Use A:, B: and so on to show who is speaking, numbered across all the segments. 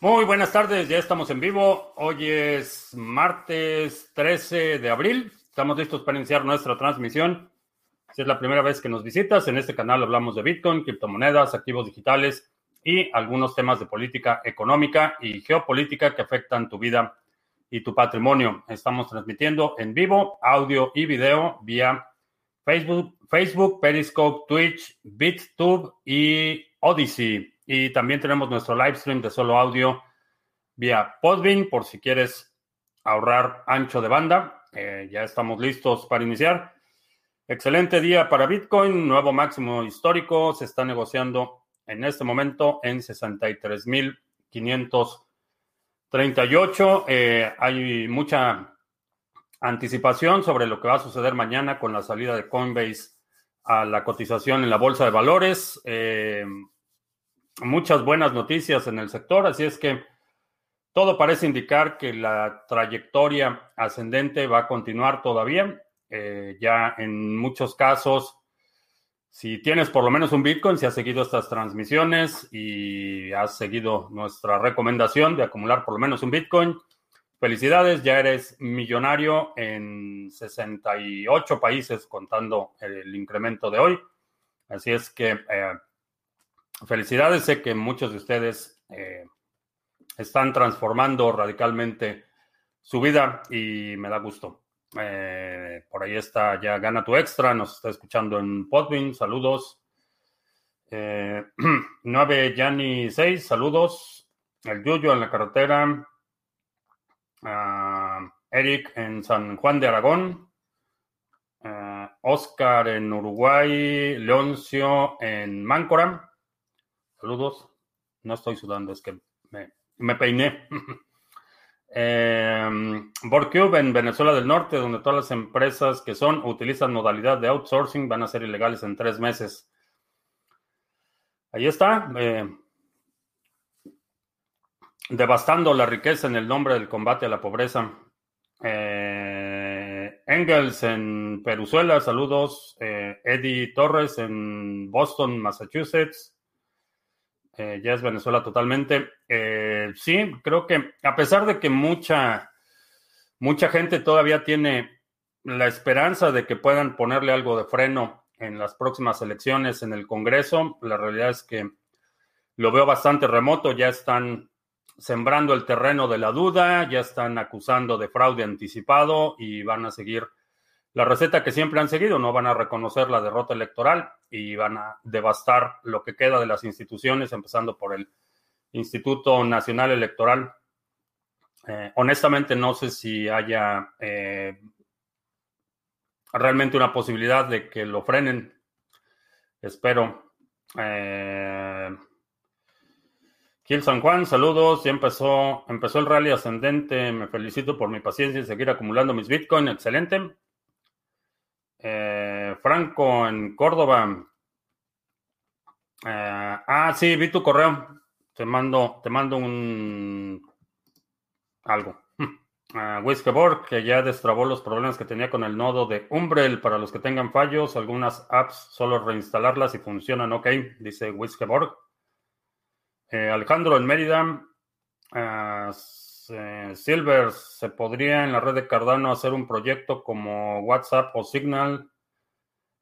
A: Muy buenas tardes, ya estamos en vivo. Hoy es martes 13 de abril. Estamos listos para iniciar nuestra transmisión. Si es la primera vez que nos visitas, en este canal hablamos de Bitcoin, criptomonedas, activos digitales y algunos temas de política económica y geopolítica que afectan tu vida y tu patrimonio. Estamos transmitiendo en vivo, audio y video vía Facebook, Facebook, Periscope, Twitch, BitTube y Odyssey. Y también tenemos nuestro live stream de solo audio vía Podbean por si quieres ahorrar ancho de banda. Eh, ya estamos listos para iniciar. Excelente día para Bitcoin, nuevo máximo histórico. Se está negociando en este momento en 63.538. Eh, hay mucha anticipación sobre lo que va a suceder mañana con la salida de Coinbase a la cotización en la bolsa de valores. Eh, muchas buenas noticias en el sector, así es que todo parece indicar que la trayectoria ascendente va a continuar todavía. Eh, ya en muchos casos, si tienes por lo menos un Bitcoin, si has seguido estas transmisiones y has seguido nuestra recomendación de acumular por lo menos un Bitcoin, felicidades, ya eres millonario en 68 países contando el incremento de hoy. Así es que eh, Felicidades, sé que muchos de ustedes eh, están transformando radicalmente su vida y me da gusto. Eh, por ahí está ya Gana tu Extra, nos está escuchando en Podbean, saludos. Eh, 9 Yanni 6, saludos. El Yuyo en la carretera. Ah, Eric en San Juan de Aragón. Ah, Oscar en Uruguay. Leoncio en Máncora. Saludos. No estoy sudando, es que me, peiné. eh, en Venezuela del Norte, donde todas las empresas que son utilizan modalidad de outsourcing van a ser ilegales en tres meses. Ahí está. Eh, devastando la riqueza en el nombre del combate a la pobreza. Eh, Engels en Peruzuela, saludos. Eh, Eddie Torres en Boston, Massachusetts. Eh, ya es Venezuela totalmente. Eh, sí, creo que a pesar de que mucha, mucha gente todavía tiene la esperanza de que puedan ponerle algo de freno en las próximas elecciones en el Congreso, la realidad es que lo veo bastante remoto, ya están sembrando el terreno de la duda, ya están acusando de fraude anticipado y van a seguir la receta que siempre han seguido, no van a reconocer la derrota electoral y van a devastar lo que queda de las instituciones, empezando por el Instituto Nacional Electoral. Eh, honestamente, no sé si haya eh, realmente una posibilidad de que lo frenen. Espero. Eh, San Juan, saludos. Ya empezó, empezó el rally ascendente. Me felicito por mi paciencia y seguir acumulando mis Bitcoin. Excelente. Eh, Franco en Córdoba. Eh, ah, sí, vi tu correo. Te mando, te mando un algo. Uh, que ya destrabó los problemas que tenía con el nodo de Umbrel. Para los que tengan fallos, algunas apps solo reinstalarlas y funcionan ok, dice Whiskeborg. Eh, Alejandro en Mérida. Eh, Silver, ¿se podría en la red de Cardano hacer un proyecto como WhatsApp o Signal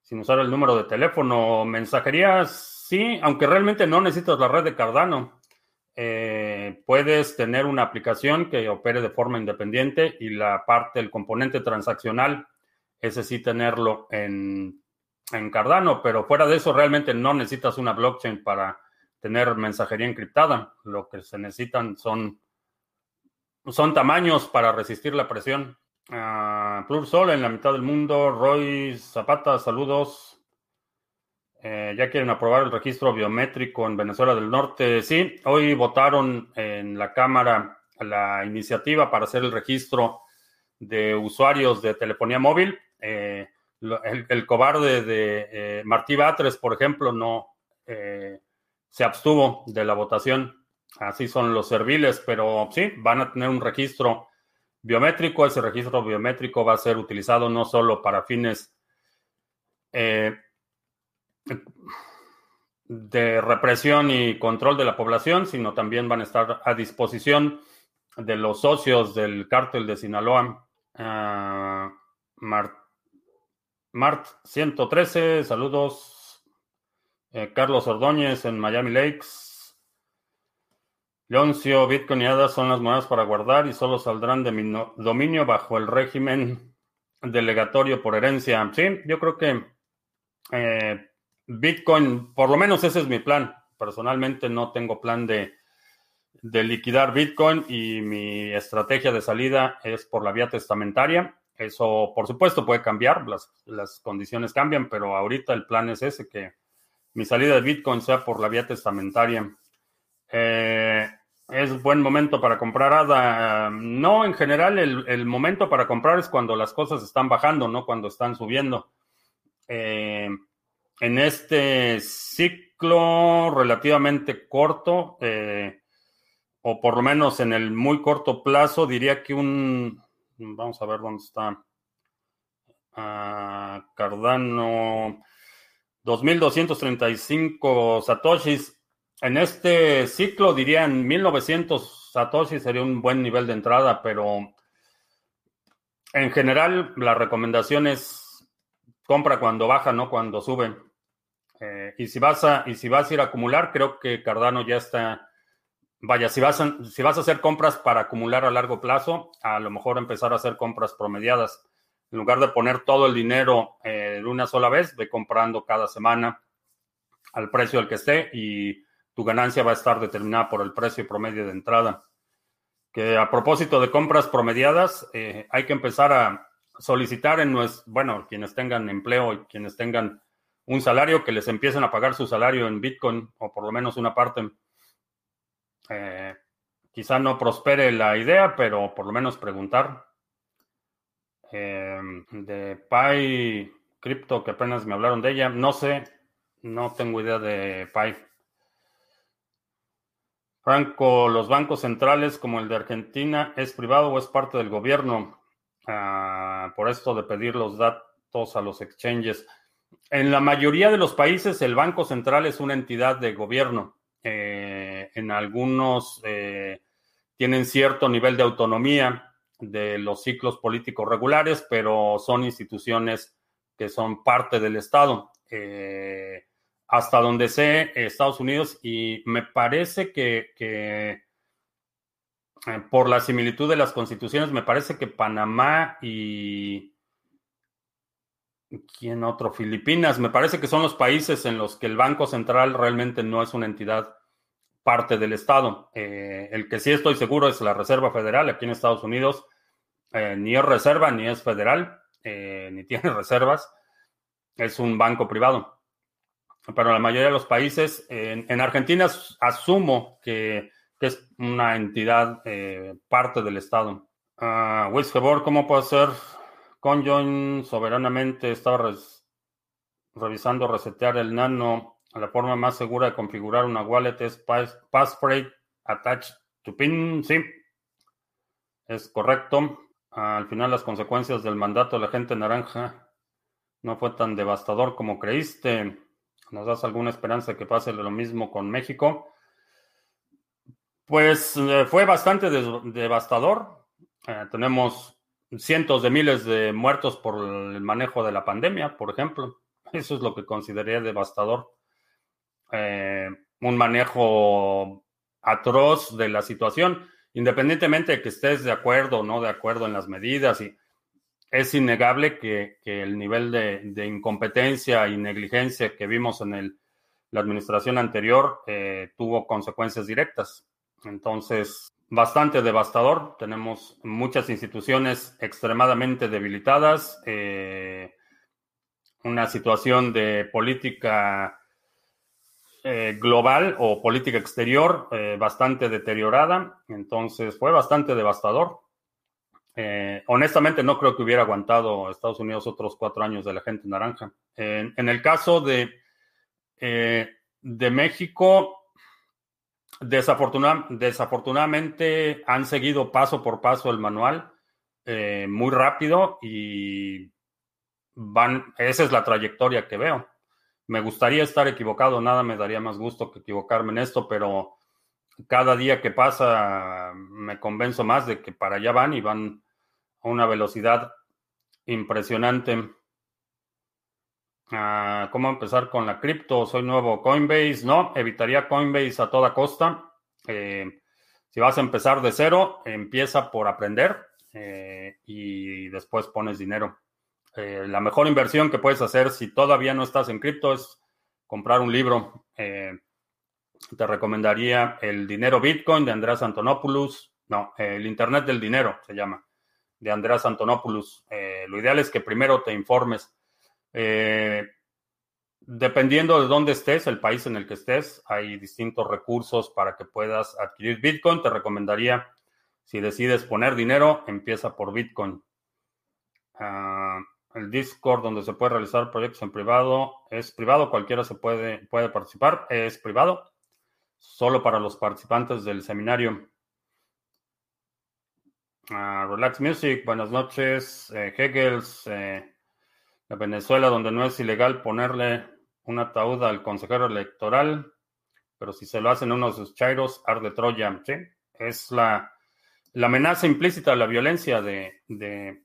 A: sin usar el número de teléfono? Mensajería, sí, aunque realmente no necesitas la red de Cardano. Eh, puedes tener una aplicación que opere de forma independiente y la parte, el componente transaccional, ese sí tenerlo en, en Cardano, pero fuera de eso realmente no necesitas una blockchain para tener mensajería encriptada. Lo que se necesitan son son tamaños para resistir la presión. Uh, Plur Sol en la mitad del mundo. Roy Zapata, saludos. Eh, ya quieren aprobar el registro biométrico en Venezuela del Norte. Sí, hoy votaron en la Cámara la iniciativa para hacer el registro de usuarios de telefonía móvil. Eh, el, cobarde de eh, Martí Batres, por ejemplo, no se abstuvo de la votación. Así son los serviles, pero sí, van a tener un registro biométrico. Ese registro biométrico va a ser utilizado no solo para fines, eh, de represión y control de la población, sino también van a estar a disposición de los socios del cártel de Sinaloa. Uh, Mart, 113, saludos. Eh, Carlos Ordóñez en Miami Lakes. Leoncio, Bitcoin y ADA son las monedas para guardar y solo saldrán de mi dominio bajo el régimen delegatorio por herencia. Sí, yo creo que eh, Bitcoin, por lo menos ese es mi plan. Personalmente no tengo plan de, de liquidar Bitcoin y mi estrategia de salida es por la vía testamentaria. Eso, por supuesto, puede cambiar, las, las condiciones cambian, pero ahorita el plan es ese, que mi salida de Bitcoin sea por la vía testamentaria. Eh, ¿Es buen momento para comprar ADA? No, en general el, el, momento para comprar es cuando las cosas están bajando, no cuando están subiendo. Eh, en este ciclo relativamente corto, eh, o por lo menos en el muy corto plazo, diría que un, vamos a ver dónde está, uh, Cardano, 2.235 satoshis. En este ciclo dirían 1.900 satoshis sería un buen nivel de entrada, pero en general la recomendación es compra cuando baja, no cuando sube. Eh, y, si vas a, y si vas a ir a acumular, creo que Cardano ya está. Vaya, si vas, a, si vas a hacer compras para acumular a largo plazo, a lo mejor empezar a hacer compras promediadas. En lugar de poner todo el dinero eh, de una sola vez, ve comprando cada semana al precio al que esté y tu ganancia va a estar determinada por el precio promedio de entrada. Que a propósito de compras promediadas, eh, hay que empezar a solicitar en nuestro, bueno, quienes tengan empleo y quienes tengan un salario, que les empiecen a pagar su salario en Bitcoin o por lo menos una parte. Eh, quizá no prospere la idea, pero por lo menos preguntar. Eh, de Pi Crypto, que apenas me hablaron de ella, no sé, no tengo idea de Pi. Franco, ¿los bancos centrales como el de Argentina es privado o es parte del gobierno? Ah, por esto de pedir los datos a los exchanges. En la mayoría de los países el Banco Central es una entidad de gobierno. Eh, en algunos eh, tienen cierto nivel de autonomía de los ciclos políticos regulares, pero son instituciones que son parte del Estado. Eh, hasta donde sé, Estados Unidos, y me parece que, que por la similitud de las constituciones, me parece que Panamá y ¿Quién otro? Filipinas. Me parece que son los países en los que el Banco Central realmente no es una entidad parte del Estado. Eh, el que sí estoy seguro es la Reserva Federal aquí en Estados Unidos. Eh, ni es reserva, ni es federal, eh, ni tiene reservas. Es un banco privado. Pero la mayoría de los países, en, Argentina asumo que, es una entidad parte del Estado. Uh, ¿cómo puedo hacer Conjoin soberanamente estaba revisando resetear el nano. La forma más segura de configurar una wallet es passphrase attached to pin. Sí, es correcto. Al final las consecuencias del mandato de la gente naranja no fue tan devastador como creíste. ¿Nos das alguna esperanza de que pase lo mismo con México? Pues eh, fue bastante devastador. Eh, tenemos cientos de miles de muertos por el manejo de la pandemia, por ejemplo. Eso es lo que consideraría devastador. Eh, un manejo atroz de la situación, independientemente de que estés de acuerdo o no de acuerdo en las medidas. Y es innegable que, el nivel de, incompetencia y negligencia que vimos en la administración anterior eh, tuvo consecuencias directas. Entonces, bastante devastador. Tenemos muchas instituciones extremadamente debilitadas, eh, una situación de política eh, global o política exterior bastante deteriorada. Entonces fue bastante devastador. Honestamente no creo que hubiera aguantado Estados Unidos otros cuatro años de la gente naranja. en el caso de, de México, desafortunadamente han seguido paso por paso el manual eh, muy rápido y van, esa es la trayectoria que veo. Me gustaría estar equivocado, nada me daría más gusto que equivocarme en esto, pero cada día que pasa me convenzo más de que para allá van y van una velocidad impresionante. Ah, ¿Cómo empezar con la cripto? Soy nuevo Coinbase. No, evitaría Coinbase a toda costa. Eh, si vas a empezar de cero, empieza por aprender eh, y después pones dinero. Eh, la mejor inversión que puedes hacer si todavía no estás en cripto es comprar un libro. te recomendaría El Dinero Bitcoin de Andrés Antonopoulos. No, El Internet del Dinero se llama, de Andrés Antonopoulos. lo ideal es que primero te informes eh, dependiendo de dónde estés, el país en el que estés, hay distintos recursos para que puedas adquirir Bitcoin. Te recomendaría, si decides poner dinero, empieza por Bitcoin. Ah, el Discord donde se puede realizar proyectos en privado es privado, cualquiera se puede, puede participar, es privado, solo para los participantes del seminario. Relax Music, buenas noches. Eh, Hegels, eh, en Venezuela, donde no es ilegal ponerle un ataúd al consejero electoral, pero si se lo hacen unos de sus chairos, arde Troya. ¿sí? Es la, la amenaza implícita, la violencia de, de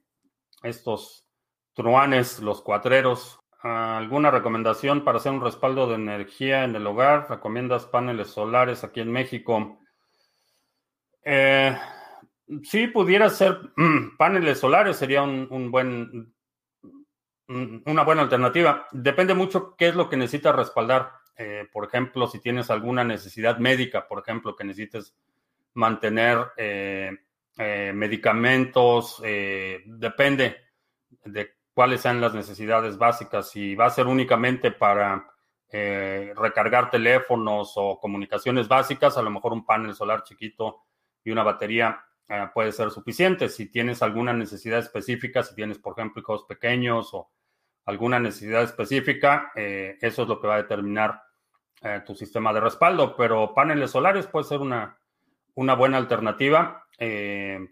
A: estos truanes, los cuatreros. ¿Alguna recomendación para hacer un respaldo de energía en el hogar? ¿Recomiendas paneles solares aquí en México? Eh, sí, pudiera ser paneles solares, sería un, un buen una buena alternativa. Depende mucho qué es lo que necesitas respaldar. Eh, por ejemplo, si tienes alguna necesidad médica, por ejemplo, que necesites mantener eh, eh, medicamentos, depende de cuáles sean las necesidades básicas. Si va a ser únicamente para recargar teléfonos o comunicaciones básicas, a lo mejor un panel solar chiquito y una batería puede ser suficiente. Si tienes alguna necesidad específica, si tienes, por ejemplo, hijos pequeños o alguna necesidad específica, eh, eso es lo que va a determinar eh, tu sistema de respaldo, pero paneles solares puede ser una, una buena alternativa. Eh,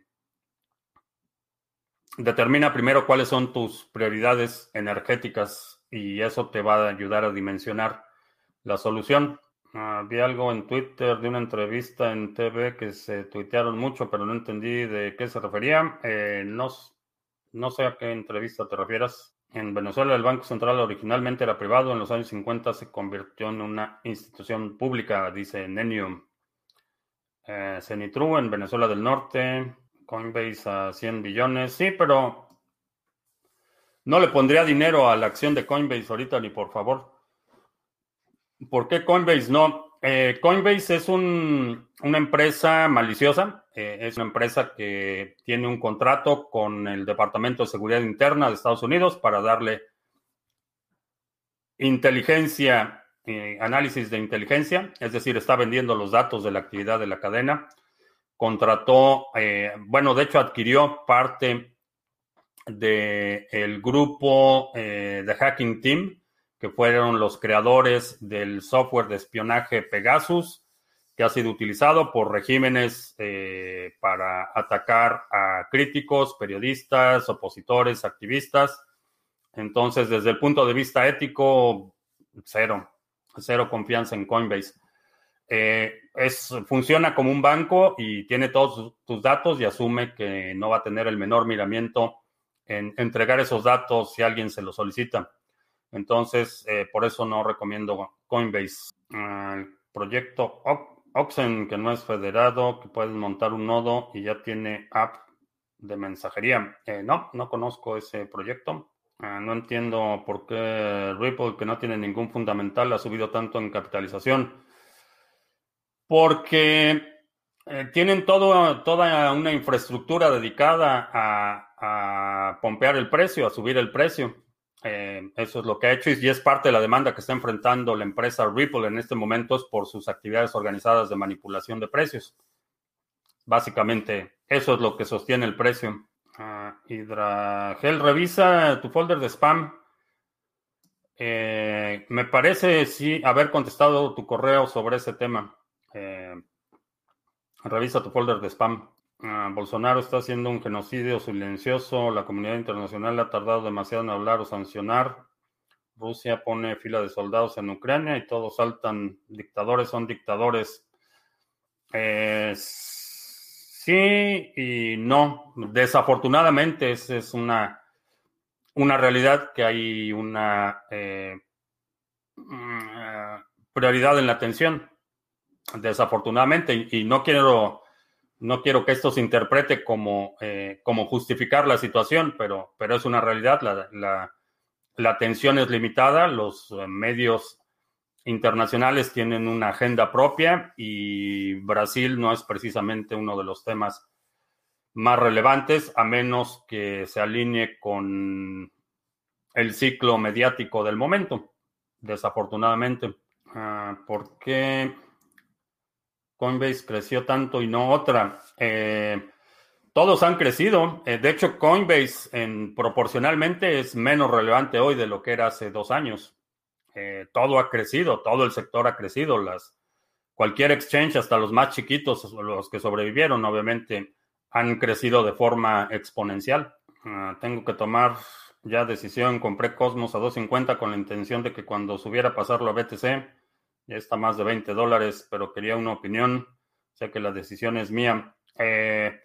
A: determina primero cuáles son tus prioridades energéticas y eso te va a ayudar a dimensionar la solución. Había algo en Twitter de una entrevista en TV que se tuitearon mucho, pero no entendí de qué se refería. no, no sé a qué entrevista te refieras. En Venezuela el Banco Central originalmente era privado, en los años 50 se convirtió en una institución pública, dice Nenium. Eh, Cenitru en Venezuela del Norte, Coinbase a 100 billones, sí, pero no le pondría dinero a la acción de Coinbase ahorita ni por favor. ¿Por qué Coinbase no? Eh, Coinbase es una empresa maliciosa, eh, es una empresa que tiene un contrato con el Departamento de Seguridad Interna de Estados Unidos para darle inteligencia, eh, análisis de inteligencia, es decir, está vendiendo los datos de la actividad de la cadena. Contrató, bueno, de hecho adquirió parte del grupo de Hacking Team, que fueron los creadores del software de espionaje Pegasus, que ha sido utilizado por regímenes eh, para atacar a críticos, periodistas, opositores, activistas. Entonces, desde el punto de vista ético, cero, cero confianza en Coinbase. Eh, es, funciona como un banco y tiene todos tus datos y asume que no va a tener el menor miramiento en entregar esos datos si alguien se los solicita. Entonces, eh, por eso no recomiendo Coinbase. Ah, el proyecto Oxen, que no es federado, que puedes montar un nodo y ya tiene app de mensajería. Eh, no, no conozco ese proyecto. Ah, no entiendo por qué Ripple, que no tiene ningún fundamental, ha subido tanto en capitalización. Porque eh, tienen todo, toda una infraestructura dedicada a, a pompear el precio, a subir el precio. Eh, eso es lo que ha hecho y es parte de la demanda que está enfrentando la empresa Ripple en este momento por sus actividades organizadas de manipulación de precios. Básicamente, eso es lo que sostiene el precio. Uh, Hidragel, revisa tu folder de spam. Eh, me parece sí haber contestado tu correo sobre ese tema. Eh, revisa tu folder de spam. Ah, Bolsonaro está haciendo un genocidio silencioso. La comunidad internacional ha tardado demasiado en hablar o sancionar. Rusia pone fila de soldados en Ucrania y todos saltan, dictadores son dictadores. Eh, sí y no. Desafortunadamente, esa es una, una realidad que hay una eh, mm, prioridad en la atención. Desafortunadamente, y, no quiero no quiero que esto se interprete como, eh, como justificar la situación, pero, pero es una realidad. La, la, la atención es limitada, los eh, medios internacionales tienen una agenda propia y Brasil no es precisamente uno de los temas más relevantes, a menos que se alinee con el ciclo mediático del momento, desafortunadamente. Ah, ¿Por qué Coinbase creció tanto y no otra? Eh, todos han crecido. Eh, de hecho, Coinbase en, proporcionalmente es menos relevante hoy de lo que era hace dos años. Eh, todo ha crecido, todo el sector ha crecido. Las, cualquier exchange, hasta los más chiquitos, los que sobrevivieron, obviamente, han crecido de forma exponencial. Ah, tengo que tomar ya decisión. Compré Cosmos a 2.50 con la intención de que cuando subiera pasarlo a BTC, ya está más de 20 dólares, pero quería una opinión. Sé que la decisión es mía. Eh,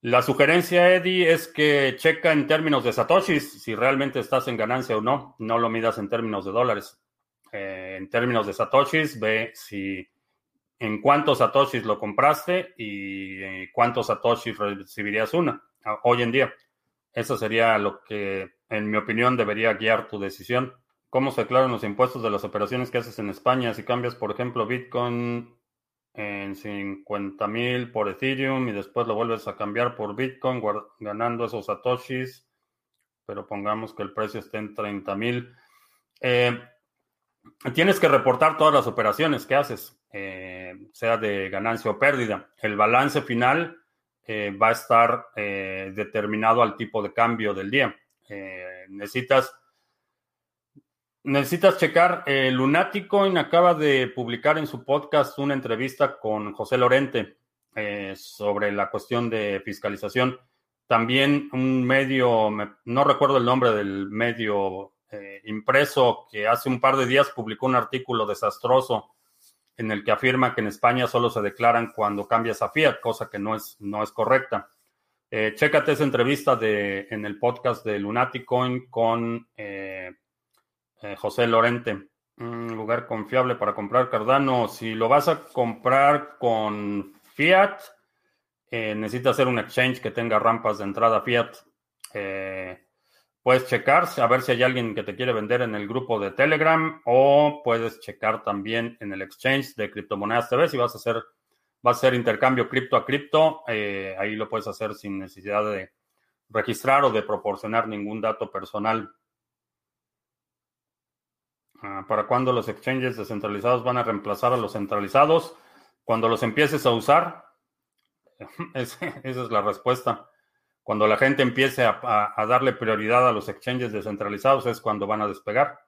A: la sugerencia, Eddie, es que checa en términos de satoshis si realmente estás en ganancia o no. No lo midas en términos de dólares. Eh, en términos de satoshis, ve si en cuántos satoshis lo compraste y eh, cuántos satoshis recibirías una hoy en día. Eso sería lo que, en mi opinión, debería guiar tu decisión. ¿Cómo se declaran los impuestos de las operaciones que haces en España? Si cambias, por ejemplo, Bitcoin en 50 mil por Ethereum y después lo vuelves a cambiar por Bitcoin ganando esos satoshis, pero pongamos que el precio esté en 30 mil. Eh, tienes que reportar todas las operaciones que haces, eh, sea de ganancia o pérdida. El balance final eh, va a estar determinado al tipo de cambio del día. necesitas Necesitas checar, eh, Lunaticoin acaba de publicar en su podcast una entrevista con José Lorente eh, sobre la cuestión de fiscalización. También un medio, no recuerdo el nombre del medio eh, impreso, que hace un par de días publicó un artículo desastroso en el que afirma que en España solo se declaran cuando cambias a fiat, cosa que no es, no es correcta. Eh, chécate esa entrevista de, en el podcast de Lunaticoin con eh, José Lorente, un lugar confiable para comprar Cardano. Si lo vas a comprar con Fiat, eh, necesitas hacer un exchange que tenga rampas de entrada Fiat. Eh, puedes checar a ver si hay alguien que te quiere vender en el grupo de Telegram o puedes checar también en el exchange de criptomonedas TV si vas a hacer, vas a hacer intercambio cripto a cripto. ahí lo puedes hacer sin necesidad de registrar o de proporcionar ningún dato personal. Ah, ¿Para cuándo los exchanges descentralizados van a reemplazar a los centralizados? Cuando los empieces a usar. esa es la respuesta. Cuando la gente empiece a, darle prioridad a los exchanges descentralizados es cuando van a despegar.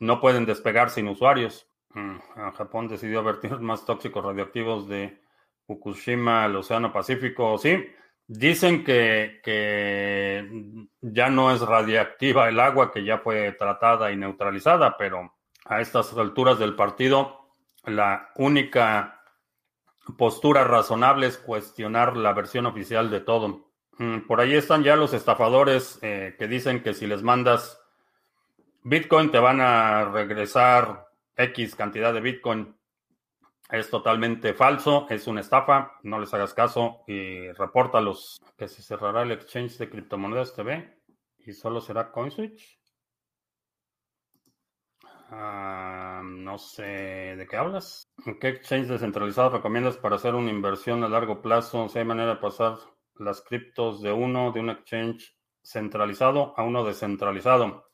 A: No pueden despegar sin usuarios. Mm, Japón decidió vertir más tóxicos radioactivos de Fukushima al Océano Pacífico. Sí, dicen que, que ya no es radiactiva el agua, que ya fue tratada y neutralizada, pero a estas alturas del partido, la única postura razonable es cuestionar la versión oficial de todo. Mm, por ahí están ya los estafadores eh, que dicen que si les mandas Bitcoin te van a regresar X cantidad de Bitcoin. Es totalmente falso, es una estafa, no les hagas caso y repórtalos que se cerrará el exchange de criptomonedas TV y solo será CoinSwitch. Ah, no sé de qué hablas. ¿Qué exchange descentralizado recomiendas para hacer una inversión a largo plazo? Si hay manera de pasar las criptos de uno, de un exchange centralizado a uno descentralizado.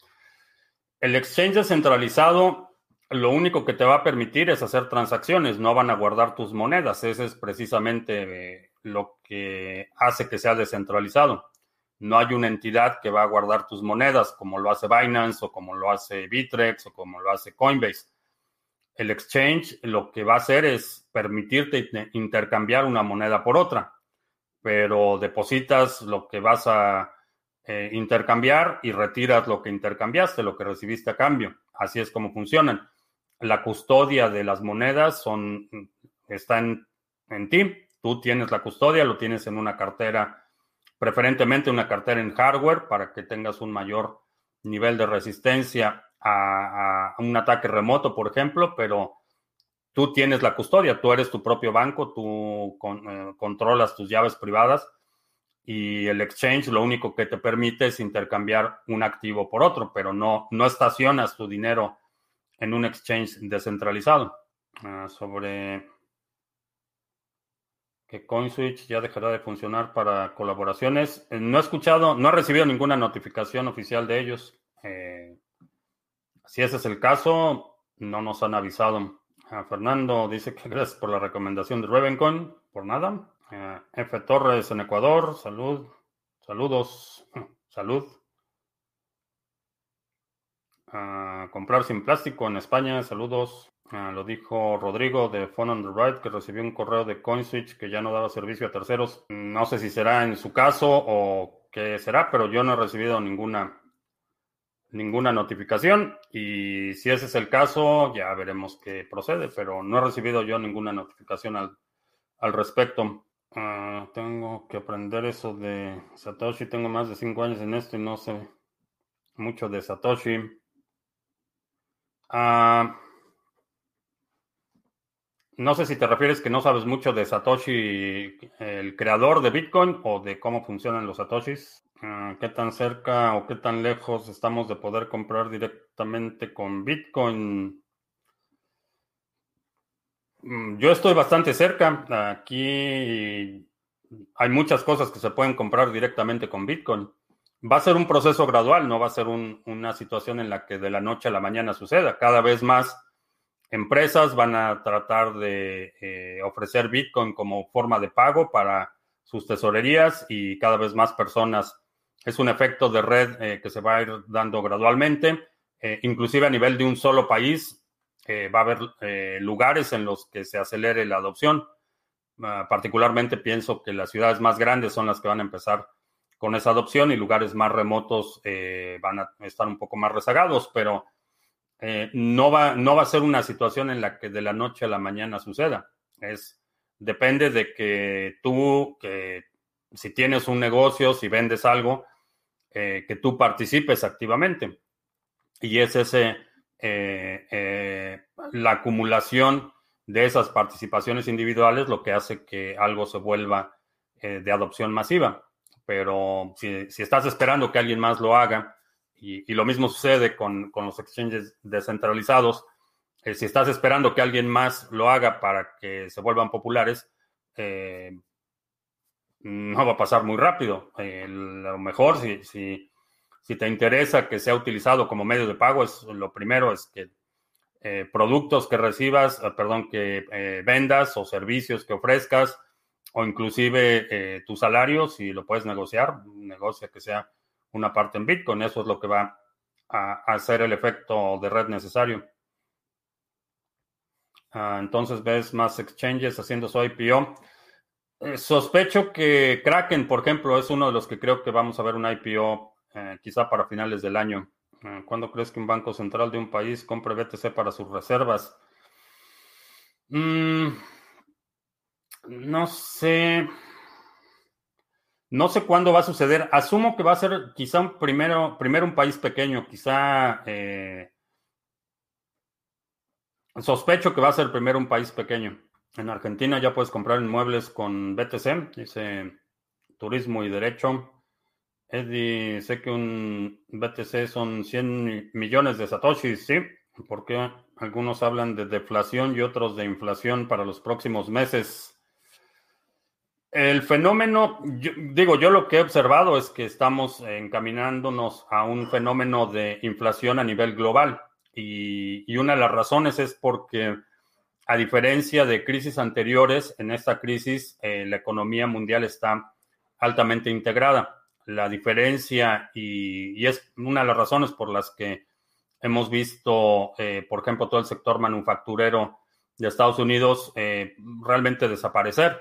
A: El exchange descentralizado lo único que te va a permitir es hacer transacciones, no van a guardar tus monedas. Ese es precisamente eh, lo que hace que sea descentralizado. No hay una entidad que va a guardar tus monedas como lo hace Binance o como lo hace Bitrex o como lo hace Coinbase. El exchange lo que va a hacer es permitirte intercambiar una moneda por otra, pero depositas lo que vas a eh, intercambiar y retiras lo que intercambiaste, lo que recibiste a cambio. Así es como funcionan. La custodia de las monedas son, está en, ti. Tú tienes la custodia, lo tienes en una cartera, preferentemente una cartera en hardware para que tengas un mayor nivel de resistencia a, un ataque remoto, por ejemplo, pero tú tienes la custodia, tú eres tu propio banco, tú eh, controlas tus llaves privadas y el exchange lo único que te permite es intercambiar un activo por otro, pero no, no estacionas tu dinero en un exchange descentralizado. Ah, sobre que CoinSwitch ya dejará de funcionar para colaboraciones. Eh, no he escuchado, no he recibido ninguna notificación oficial de ellos. Eh, si ese es el caso, no nos han avisado. Ah, Fernando dice que gracias por la recomendación de Revencoin. Por nada. Eh, F. Torres en Ecuador. Salud. Saludos. Salud. Ah, comprar sin plástico en España. Saludos. Ah, lo dijo Rodrigo de Phone on the Right que recibió un correo de CoinSwitch que ya no daba servicio a terceros. No sé si será en su caso o qué será, pero yo no he recibido ninguna ninguna notificación y si ese es el caso ya veremos qué procede, pero no he recibido yo ninguna notificación al, al respecto. Ah, tengo que aprender eso de Satoshi, tengo más de cinco años en esto y no sé mucho de Satoshi. Ah, no sé si te refieres que no sabes mucho de Satoshi, el creador de Bitcoin, o de cómo funcionan los Satoshis. Ah, ¿Qué tan cerca o qué tan lejos estamos de poder comprar directamente con Bitcoin? Mm, yo estoy bastante cerca. Aquí hay muchas cosas que se pueden comprar directamente con Bitcoin. Va a ser un proceso gradual, no va a ser una situación en la que de la noche a la mañana suceda. Cada vez más empresas van a tratar de eh, ofrecer Bitcoin como forma de pago para sus tesorerías y cada vez más personas. Es un efecto de red eh, que se va a ir dando gradualmente, eh, inclusive a nivel de un solo país. va a haber lugares en los que se acelere la adopción. Ah, particularmente pienso que las ciudades más grandes son las que van a empezar con esa adopción y lugares más remotos van a estar un poco más rezagados, pero eh, no, va, no va a ser una situación en la que de la noche a la mañana suceda. Es, depende de que tú, que si tienes un negocio, si vendes algo, eh, que tú participes activamente. Y es ese, eh, la acumulación de esas participaciones individuales lo que hace que algo se vuelva de adopción masiva. Pero si, si estás esperando que alguien más lo haga, y, lo mismo sucede con, los exchanges descentralizados. Eh, si estás esperando que alguien más lo haga para que se vuelvan populares, eh, no va a pasar muy rápido. Eh, lo mejor, si, si, si, te interesa que sea utilizado como medio de pago, es lo primero es que productos que recibas, perdón, que vendas o servicios que ofrezcas, o inclusive tu salario, si lo puedes negociar, negocia que sea una parte en Bitcoin. Eso es lo que va a hacer el efecto de red necesario. Ah, entonces ves más exchanges haciendo su IPO. Eh, sospecho que Kraken, por ejemplo, es uno de los que creo que vamos a ver un IPO eh, quizá para finales del año. Ah, ¿Cuándo crees que un banco central de un país compre BTC para sus reservas? Mm, no sé. No sé cuándo va a suceder. Asumo que va a ser quizá primero, primero un país pequeño, quizá eh, sospecho que va a ser primero un país pequeño. En Argentina ya puedes comprar inmuebles con BTC, dice Turismo y Derecho. Eddie, sé que un BTC son 100 millones de satoshis, ¿sí? Porque algunos hablan de deflación y otros de inflación para los próximos meses. El fenómeno, digo, yo lo que he observado es que estamos encaminándonos a un fenómeno de inflación a nivel global y, una de las razones es porque, a diferencia de crisis anteriores, en esta crisis eh, la economía mundial está altamente integrada. La diferencia, y, es una de las razones por las que hemos visto, eh, por ejemplo, todo el sector manufacturero de Estados Unidos eh, realmente desaparecer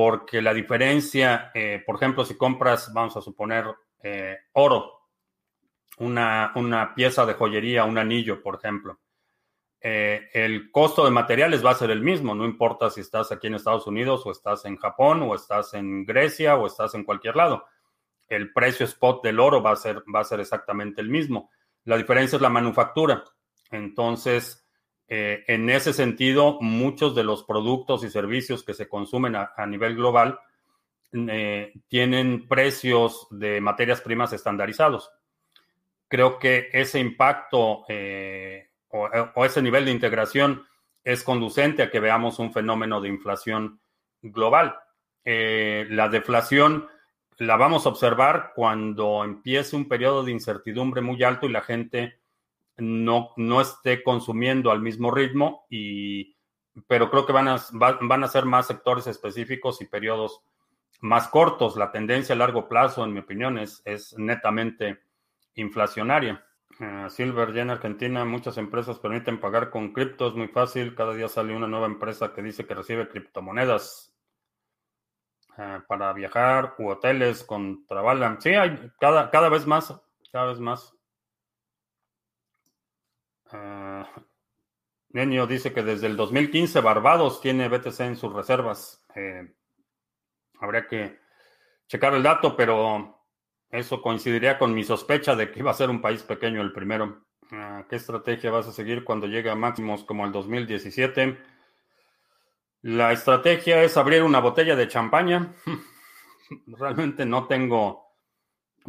A: porque la diferencia, eh, por ejemplo, si compras, vamos a suponer, oro, una, una, pieza de joyería, un anillo, por ejemplo. el costo de materiales va a ser el mismo, no importa si estás aquí en Estados Unidos o estás en Japón o estás en Grecia o estás en cualquier lado. El precio spot del oro va a ser, va a ser exactamente el mismo. La diferencia es la manufactura. Entonces, eh, en ese sentido, muchos de los productos y servicios que se consumen a, nivel global eh, tienen precios de materias primas estandarizados. Creo que ese impacto eh, o, ese nivel de integración es conducente a que veamos un fenómeno de inflación global. la deflación la vamos a observar cuando empiece un periodo de incertidumbre muy alto y la gente no, no esté consumiendo al mismo ritmo, y, pero creo que van a, van a ser más sectores específicos y periodos más cortos. La tendencia a largo plazo, en mi opinión, es, es netamente inflacionaria. Uh, Silver ya en Argentina, muchas empresas permiten pagar con criptos, muy fácil. Cada día sale una nueva empresa que dice que recibe criptomonedas uh, para viajar u hoteles con Travala. Sí, hay cada, cada vez más, cada vez más. Uh, dice que desde el 2015 Barbados tiene BTC en sus reservas. Eh, habría que checar el dato, pero eso coincidiría con mi sospecha de que iba a ser un país pequeño el primero. Ah, ¿Qué estrategia vas a seguir cuando llegue a máximos como el 2017? La estrategia es abrir una botella de champaña. Realmente no tengo...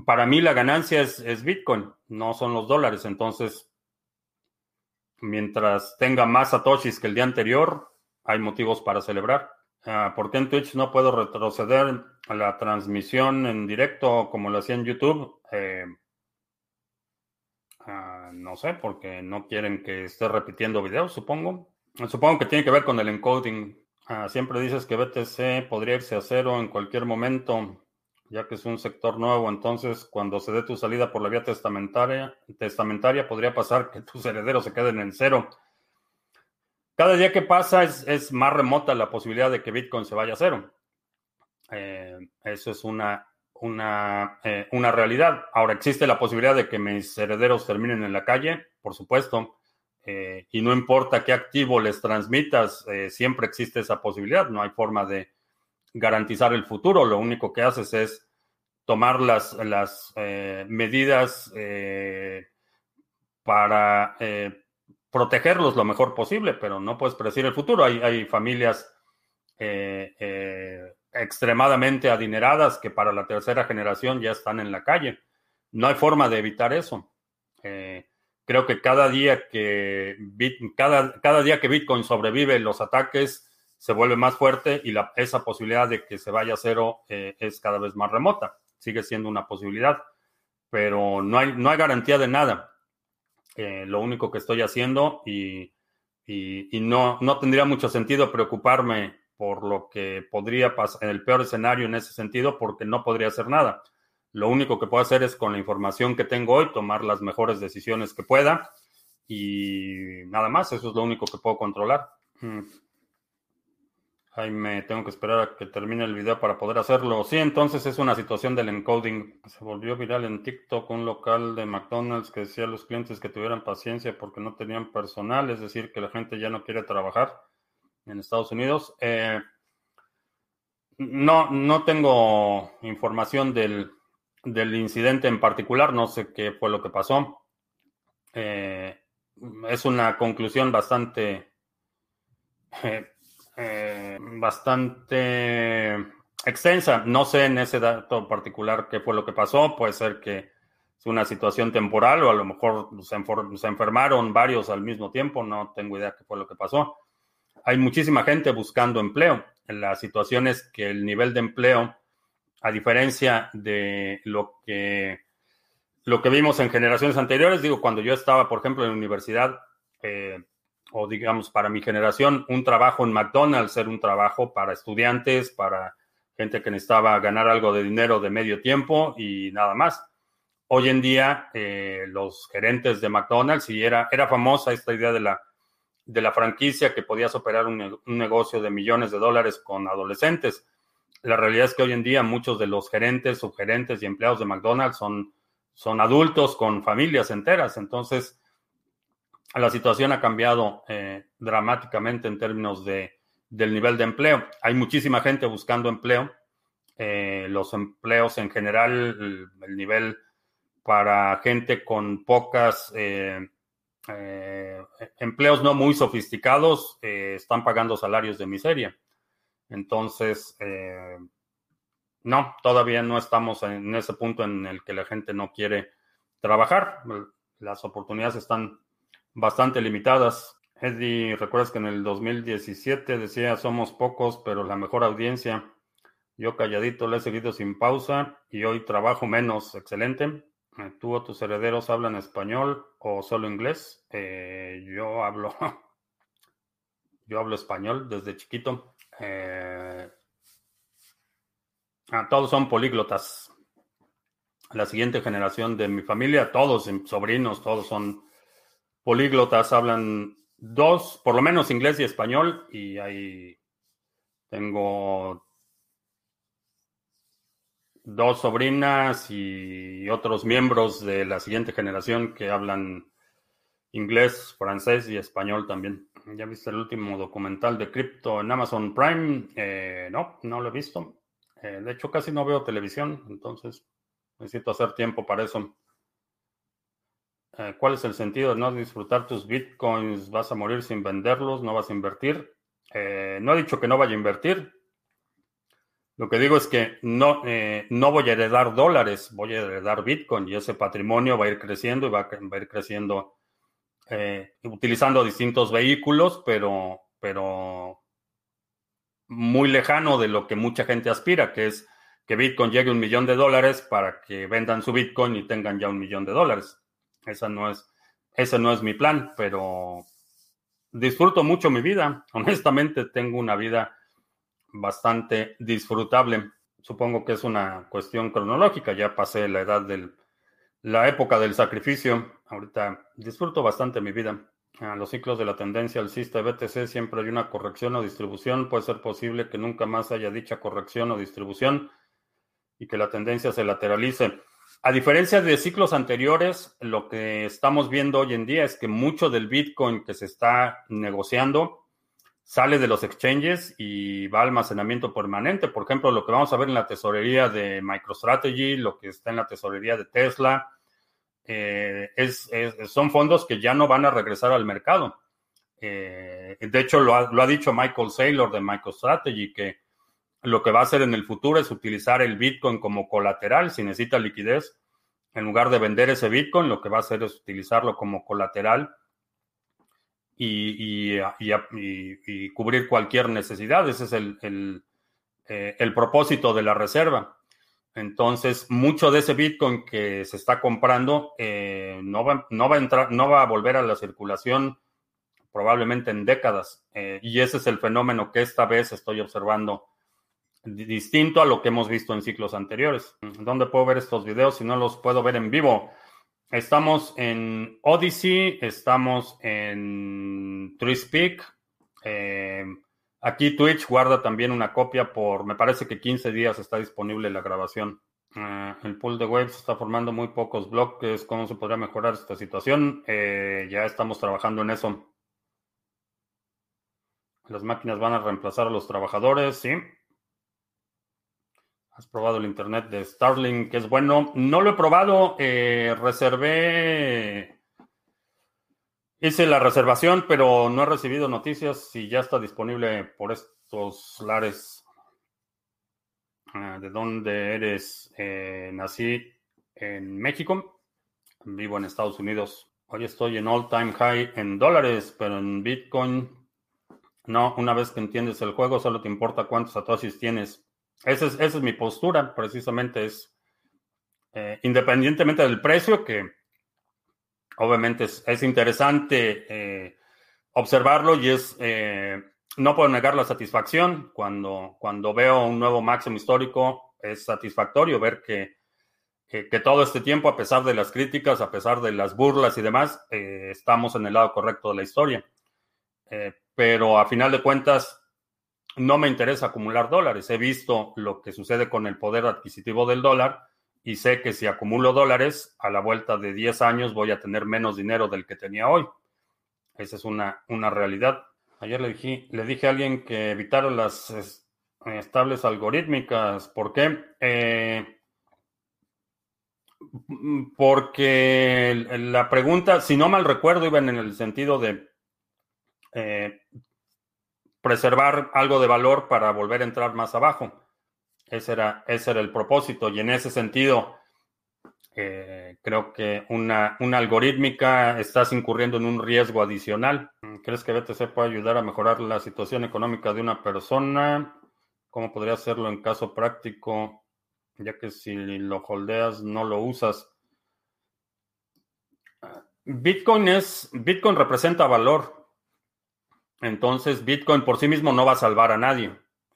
A: Para mí la ganancia es Bitcoin, no son los dólares. Entonces, mientras tenga más satoshis que el día anterior, hay motivos para celebrar. Uh, ¿Por qué en Twitch no puedo retroceder a la transmisión en directo como lo hacía en YouTube? Eh, uh, no sé, porque no quieren que esté repitiendo videos, supongo. Supongo que tiene que ver con el encoding. Uh, siempre dices que BTC podría irse a cero en cualquier momento ya que es un sector nuevo, entonces cuando se dé tu salida por la vía testamentaria, testamentaria podría pasar que tus herederos se queden en cero. Cada día que pasa es, más remota la posibilidad de que Bitcoin se vaya a cero. Eh, eso es una, una, eh, una realidad. Ahora, ¿existe la posibilidad de que mis herederos terminen en la calle? Por supuesto. Eh, y no importa qué activo les transmitas, siempre existe esa posibilidad. No hay forma de, garantizar el futuro. Lo único que haces es tomar las, las eh, medidas eh, para eh, protegerlos lo mejor posible, pero no puedes predecir el futuro. Hay, hay familias extremadamente adineradas que para la tercera generación ya están en la calle. No hay forma de evitar eso. creo que cada día que, cada, cada día que Bitcoin sobrevive los ataques, se vuelve más fuerte y la, esa posibilidad de que se vaya a cero eh, es cada vez más remota. Sigue siendo una posibilidad, pero no hay, no hay garantía de nada. Eh, lo único que estoy haciendo y, y, no, no tendría mucho sentido preocuparme por lo que podría pasar en el peor escenario en ese sentido, porque no podría hacer nada. Lo único que puedo hacer es con la información que tengo hoy tomar las mejores decisiones que pueda y nada más, eso es lo único que puedo controlar. Jaime, tengo que esperar a que termine el video para poder hacerlo. Sí, entonces es una situación del encoding. Se volvió viral en TikTok un local de McDonald's que decía a los clientes que tuvieran paciencia porque no tenían personal, es decir, que la gente ya no quiere trabajar en Estados Unidos. Eh, no, no tengo información del, incidente en particular, no sé qué fue lo que pasó. Eh, es una conclusión bastante... Eh, bastante extensa. No sé en ese dato particular qué fue lo que pasó. Puede ser que es una situación temporal o a lo mejor se, enfermaron varios al mismo tiempo. No tengo idea qué fue lo que pasó. Hay muchísima gente buscando empleo. La situación es que el nivel de empleo, a diferencia de lo que, lo que vimos en generaciones anteriores, digo, cuando yo estaba, por ejemplo, en la universidad, eh, o digamos para mi generación, un trabajo en McDonald's era un trabajo para estudiantes, para gente que necesitaba ganar algo de dinero de medio tiempo y nada más. Hoy en día, eh, los gerentes de McDonald's, y era, famosa esta idea de la, de la franquicia que podías operar un, negocio de millones de dólares con adolescentes. La realidad es que hoy en día muchos de los gerentes, subgerentes y empleados de McDonald's son, son adultos con familias enteras. Entonces, la situación ha cambiado eh, dramáticamente en términos de, del nivel de empleo. Hay muchísima gente buscando empleo. Eh, los empleos en general, el, nivel para gente con pocas eh, empleos no muy sofisticados, están pagando salarios de miseria. Entonces, no, todavía no estamos en ese punto en el que la gente no quiere trabajar. Las oportunidades están bastante limitadas. Eddie, recuerdas que en el 2017 decía somos pocos, pero la mejor audiencia. Yo calladito le he seguido sin pausa y hoy trabajo menos. Excelente. Eh, ¿Tú o tus herederos hablan español o solo inglés? Eh, yo hablo, yo hablo español desde chiquito. Eh, ah, todos son políglotas. La siguiente generación de mi familia, todos sobrinos, todos son políglotas hablan dos, por lo menos inglés y español, y ahí tengo dos sobrinas y otros miembros de la siguiente generación que hablan inglés, francés y español también. ¿Ya viste el último documental de cripto en Amazon Prime? Eh, no, no lo he visto. Eh, de hecho, casi no veo televisión, entonces necesito hacer tiempo para eso. Eh, ¿Cuál es el sentido de no disfrutar tus bitcoins? ¿Vas a morir sin venderlos? ¿No vas a invertir? Eh, no he dicho que no vaya a invertir. Lo que digo es que no, eh, no voy a heredar dólares, voy a heredar bitcoin y ese patrimonio va a ir creciendo y va a, ir creciendo utilizando distintos vehículos, pero, pero muy lejano de lo que mucha gente aspira, que es que Bitcoin llegue a un millón de dólares para que vendan su Bitcoin y tengan ya un millón de dólares. Esa no es, ese no es mi plan, pero disfruto mucho mi vida. Honestamente, tengo una vida bastante disfrutable. Supongo que es una cuestión cronológica. Ya pasé la edad del, la época del sacrificio. Ahorita disfruto bastante mi vida. Los ciclos de la tendencia alcista de BTC siempre hay una corrección o distribución. Puede ser posible que nunca más haya dicha corrección o distribución y que la tendencia se lateralice. A diferencia de ciclos anteriores, lo que estamos viendo hoy en día es que mucho del Bitcoin que se está negociando sale de los exchanges y va a almacenamiento permanente. Por ejemplo, lo que vamos a ver en la tesorería de MicroStrategy, lo que está en la tesorería de Tesla, eh, es, son fondos que ya no van a regresar al mercado. Eh, de hecho, lo ha, lo ha dicho Michael Saylor de MicroStrategy, que lo que va a hacer en el futuro es utilizar el Bitcoin como colateral. Si necesita liquidez, en lugar de vender ese Bitcoin, lo que va a hacer es utilizarlo como colateral y, cubrir cualquier necesidad. Ese es el, eh, el, propósito de la reserva. Entonces, mucho de ese Bitcoin que se está comprando eh, no va a volver a la circulación probablemente en décadas. Eh, y ese es el fenómeno que esta vez estoy observando distinto a lo que hemos visto en ciclos anteriores. ¿Dónde puedo ver estos videos si no los puedo ver en vivo? Estamos en Odyssey, estamos en TreeSpeak. Eh, aquí Twitch guarda también una copia por, me parece que 15 días está disponible la grabación. Eh, el pool de waves está formando muy pocos bloques. ¿Cómo se podría mejorar esta situación? Eh, ya estamos trabajando en eso. Las máquinas van a reemplazar a los trabajadores, sí. ¿Has probado el internet de Starlink? Que es bueno. No lo he probado. Eh, reservé. Hice la reservación, pero no he recibido noticias si ya está disponible por estos lares. Ah, ¿De dónde eres? Eh, nací en México. Vivo en Estados Unidos. Hoy estoy en all time high en dólares, pero en Bitcoin. No, una vez que entiendes el juego, solo te importa cuántos satoshis tienes. Esa es, mi postura, precisamente es, eh, independientemente del precio, que obviamente es, interesante eh, observarlo y es, eh, no puedo negar la satisfacción cuando, cuando veo un nuevo máximo histórico, es satisfactorio ver que, que, todo este tiempo, a pesar de las críticas, a pesar de las burlas y demás, estamos en el lado correcto de la historia. pero a final de cuentas, no me interesa acumular dólares. He visto lo que sucede con el poder adquisitivo del dólar y sé que si acumulo dólares, a la vuelta de 10 años voy a tener menos dinero del que tenía hoy. Esa es una, una realidad. Ayer le dije, le dije a alguien que evitara las estables algorítmicas. ¿Por qué? Eh, porque la pregunta, si no mal recuerdo, iba en el sentido de eh, preservar algo de valor para volver a entrar más abajo. Ese era, ese era el propósito. Y en ese sentido, eh, creo que una, una algorítmica estás incurriendo en un riesgo adicional. ¿Crees que BTC puede ayudar a mejorar la situación económica de una persona? ¿Cómo podría hacerlo en caso práctico? Ya que si lo holdeas, no lo usas. Bitcoin es, Bitcoin representa valor. Entonces, Bitcoin por sí mismo no va a salvar a nadie.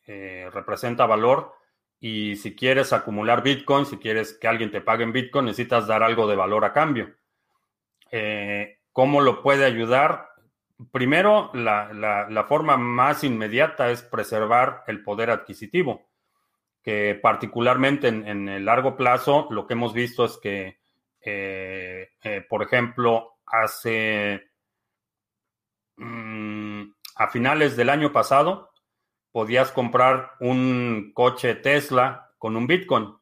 A: Eh, representa valor y si quieres acumular Bitcoin, si quieres que alguien te pague en Bitcoin, necesitas dar algo de valor a cambio. Eh, ¿Cómo lo puede ayudar? Primero, la, forma más inmediata es preservar el poder adquisitivo, que particularmente en, el largo plazo lo que hemos visto es que, eh, por ejemplo, hace mm, a finales del año pasado, podías comprar un coche Tesla con un Bitcoin.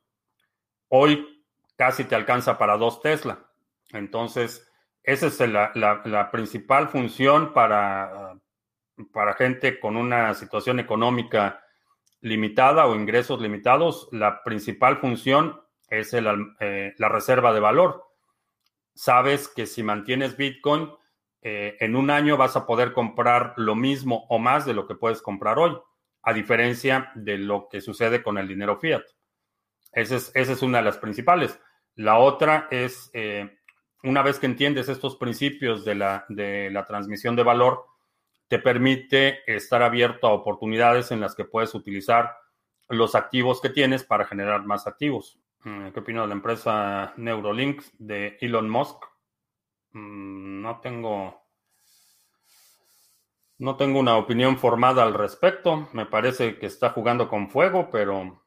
A: Hoy casi te alcanza para dos Tesla. Entonces, esa es la, principal función para, para gente con una situación económica limitada o ingresos limitados. La principal función es eh, la reserva de valor. Sabes que si mantienes Bitcoin, eh, en un año vas a poder comprar lo mismo o más de lo que puedes comprar hoy a diferencia de lo que sucede con el dinero fiat. Esa es, una de las principales. La otra es, eh, una vez que entiendes estos principios de la, transmisión de valor, te permite estar abierto a oportunidades en las que puedes utilizar los activos que tienes para generar más activos. Mm, ¿Qué opino de la empresa Neurolink de Elon Musk? Mm, no tengo no tengo una opinión formada al respecto. Me parece que está jugando con fuego, pero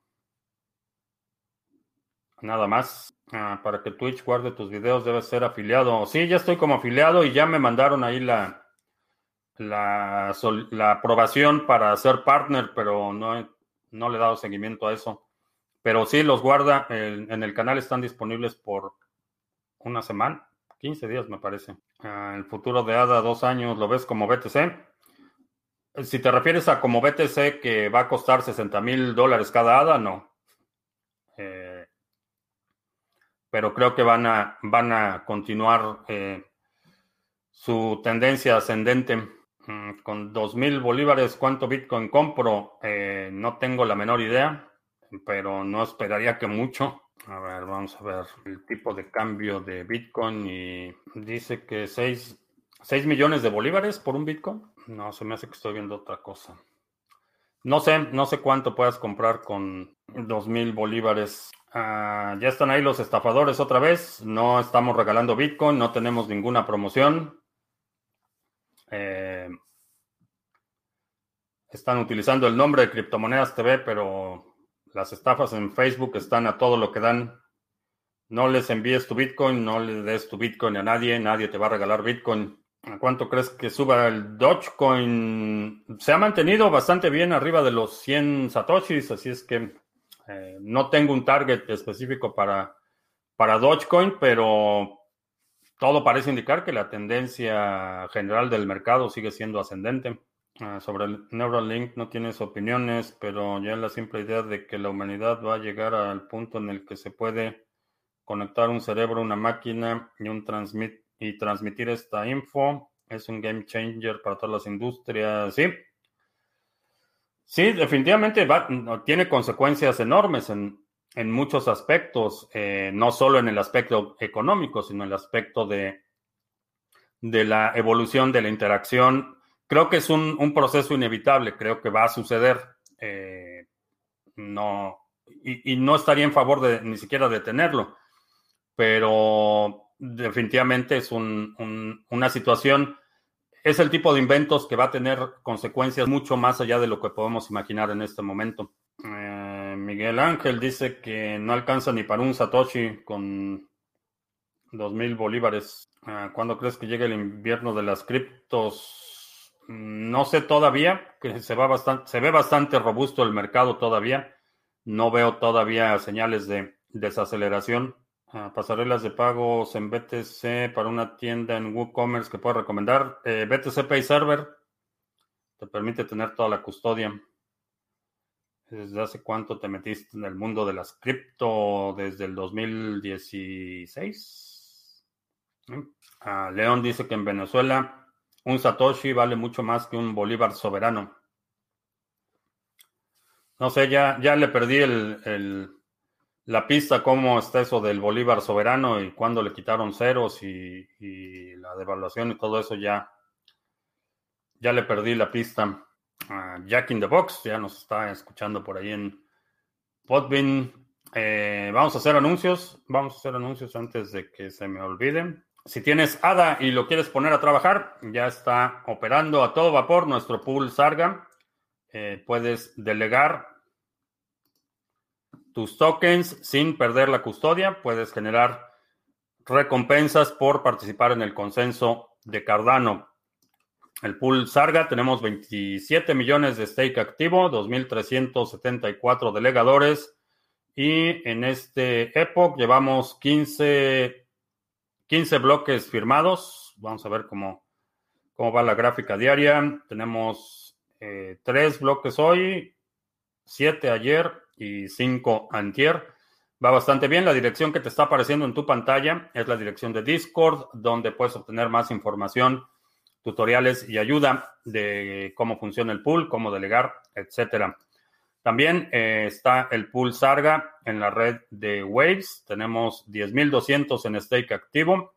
A: nada más. Ah, para que Twitch guarde tus videos debes ser afiliado. Sí, ya estoy como afiliado y ya me mandaron ahí la, la, aprobación para ser partner, pero no, no le he dado seguimiento a eso. Pero sí, los guarda. en el canal están disponibles por una semana, 15 días me parece. Ah, el futuro de ADA, dos años, ¿lo ves como BTC? Si te refieres a como BTC que va a costar 60 mil dólares cada hada, no. Eh, pero creo que van a, van a continuar eh, su tendencia ascendente. Mm, con 2 mil bolívares, ¿cuánto Bitcoin compro? Eh, no tengo la menor idea, pero no esperaría que mucho. A ver, vamos a ver el tipo de cambio de Bitcoin y dice que 6, 6 millones de bolívares por un Bitcoin. No, se me hace que estoy viendo otra cosa. No sé, no sé cuánto puedas comprar con dos mil bolívares. Ah, ya están ahí los estafadores otra vez. No estamos regalando Bitcoin, no tenemos ninguna promoción. Eh, están utilizando el nombre de Criptomonedas TV, pero las estafas en Facebook están a todo lo que dan. No les envíes tu Bitcoin, no le des tu Bitcoin a nadie, nadie te va a regalar Bitcoin. ¿A cuánto crees que suba el Dogecoin? Se ha mantenido bastante bien arriba de los 100 satoshis, así es que eh, no tengo un target específico para, para Dogecoin, pero todo parece indicar que la tendencia general del mercado sigue siendo ascendente. Ah, sobre el Neuralink no tienes opiniones, pero ya la simple idea de que la humanidad va a llegar al punto en el que se puede conectar un cerebro una máquina y un transmit y transmitir esta info. Es un game changer para todas las industrias. Sí. Sí, definitivamente tiene consecuencias enormes en, muchos aspectos, eh, no solo en el aspecto económico, sino en el aspecto de, de la evolución de la interacción. Creo que es un, proceso inevitable, creo que va a suceder. Eh, no, y, y, no estaría en favor de ni siquiera detenerlo, pero definitivamente es una situación es el tipo de inventos que va a tener consecuencias mucho más allá de lo que podemos imaginar en este momento. Eh, Miguel Ángel dice que no alcanza ni para un Satoshi con 2.000 bolívares. Ah, ¿Cuándo crees que llegue el invierno de las criptos? No sé todavía, que se, ve bastante robusto el mercado todavía. No veo todavía señales de desaceleración. Ah, pasarelas de pagos en BTC para una tienda en WooCommerce que puedo recomendar. Eh, BTC Pay Server te permite tener toda la custodia. ¿Desde hace cuánto te metiste en el mundo de las cripto? Desde el 2016. Ah, León dice que en Venezuela un Satoshi vale mucho más que un Bolívar soberano. No sé, ya, ya le perdí el la pista, cómo está eso del Bolívar soberano y cuándo le quitaron ceros y, la devaluación y todo eso, ya, ya le perdí la pista. Jack in the Box ya nos está escuchando por ahí en Podbean. Eh, vamos a hacer anuncios. Vamos a hacer anuncios antes de que se me olviden. Si tienes ADA y lo quieres poner a trabajar, ya está operando a todo vapor nuestro pool Sarga. Eh, puedes delegar tus tokens sin perder la custodia. Puedes generar recompensas por participar en el consenso de Cardano. El pool Sarga tenemos 27 millones de stake activo, 2.374 delegadores y en este Epoch llevamos 15, 15 bloques firmados. Vamos a ver cómo, cómo va la gráfica diaria. Tenemos eh, tres bloques hoy, siete ayer y 5 antier. Va bastante bien. La dirección que te está apareciendo en tu pantalla es la dirección de Discord, donde puedes obtener más información, tutoriales y ayuda de cómo funciona el pool, cómo delegar, etcétera. También eh, está el pool Sarga en la red de Waves. Tenemos 10.200 en stake activo.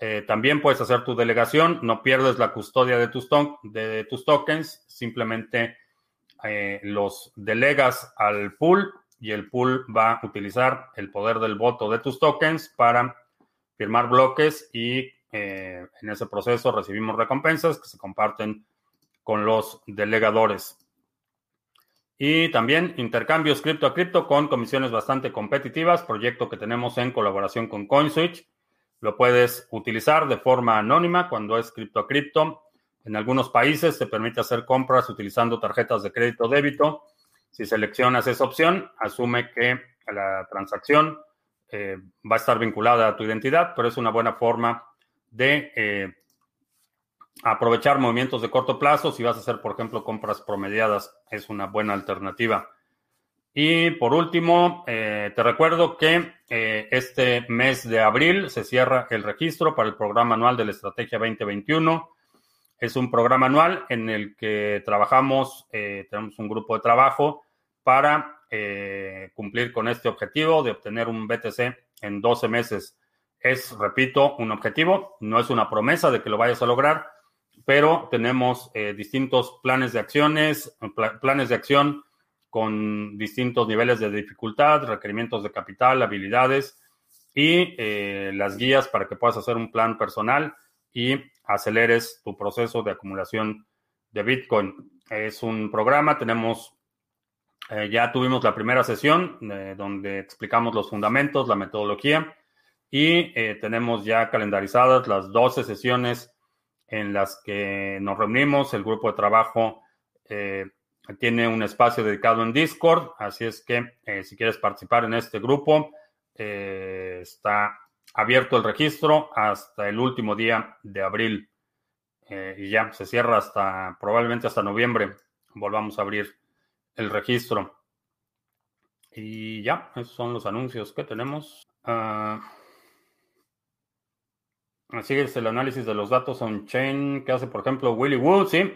A: Eh, también puedes hacer tu delegación. No pierdes la custodia de tus, tokens. Simplemente eh, los delegas al pool y el pool va a utilizar el poder del voto de tus tokens para firmar bloques y en ese proceso recibimos recompensas que se comparten con los delegadores. Y también intercambios cripto a cripto con comisiones bastante competitivas, proyecto que tenemos en colaboración con CoinSwitch. Lo puedes utilizar de forma anónima cuando es cripto a cripto en algunos países se permite hacer compras utilizando tarjetas de crédito débito. Si seleccionas esa opción, asume que la transacción eh, va a estar vinculada a tu identidad, pero es una buena forma de eh, aprovechar movimientos de corto plazo. Si vas a hacer, por ejemplo, compras promediadas, es una buena alternativa. Y por último, eh, te recuerdo que este mes de abril se cierra el registro para el programa anual de la Estrategia 2021. Es un programa anual en el que trabajamos, eh, tenemos un grupo de trabajo para eh, cumplir con este objetivo de obtener un BTC en 12 meses. Es, repito, un objetivo, no es una promesa de que lo vayas a lograr, pero tenemos eh, distintos planes de acciones, planes de acción con distintos niveles de dificultad, requerimientos de capital, habilidades y las guías para que puedas hacer un plan personal y aceleres tu proceso de acumulación de Bitcoin. Es un programa, tenemos, eh, ya tuvimos la primera sesión eh, donde explicamos los fundamentos, la metodología y eh, tenemos ya calendarizadas las 12 sesiones en las que nos reunimos. El grupo de trabajo tiene un espacio dedicado en Discord, así es que si quieres participar en este grupo, está abierto el registro hasta el último día de abril. Eh, y ya se cierra hasta probablemente hasta noviembre. Volvamos a abrir el registro. Y ya, esos son los anuncios que tenemos. Uh, así es el análisis de los datos on-chain que hace, por ejemplo, Willy Wood. Sí,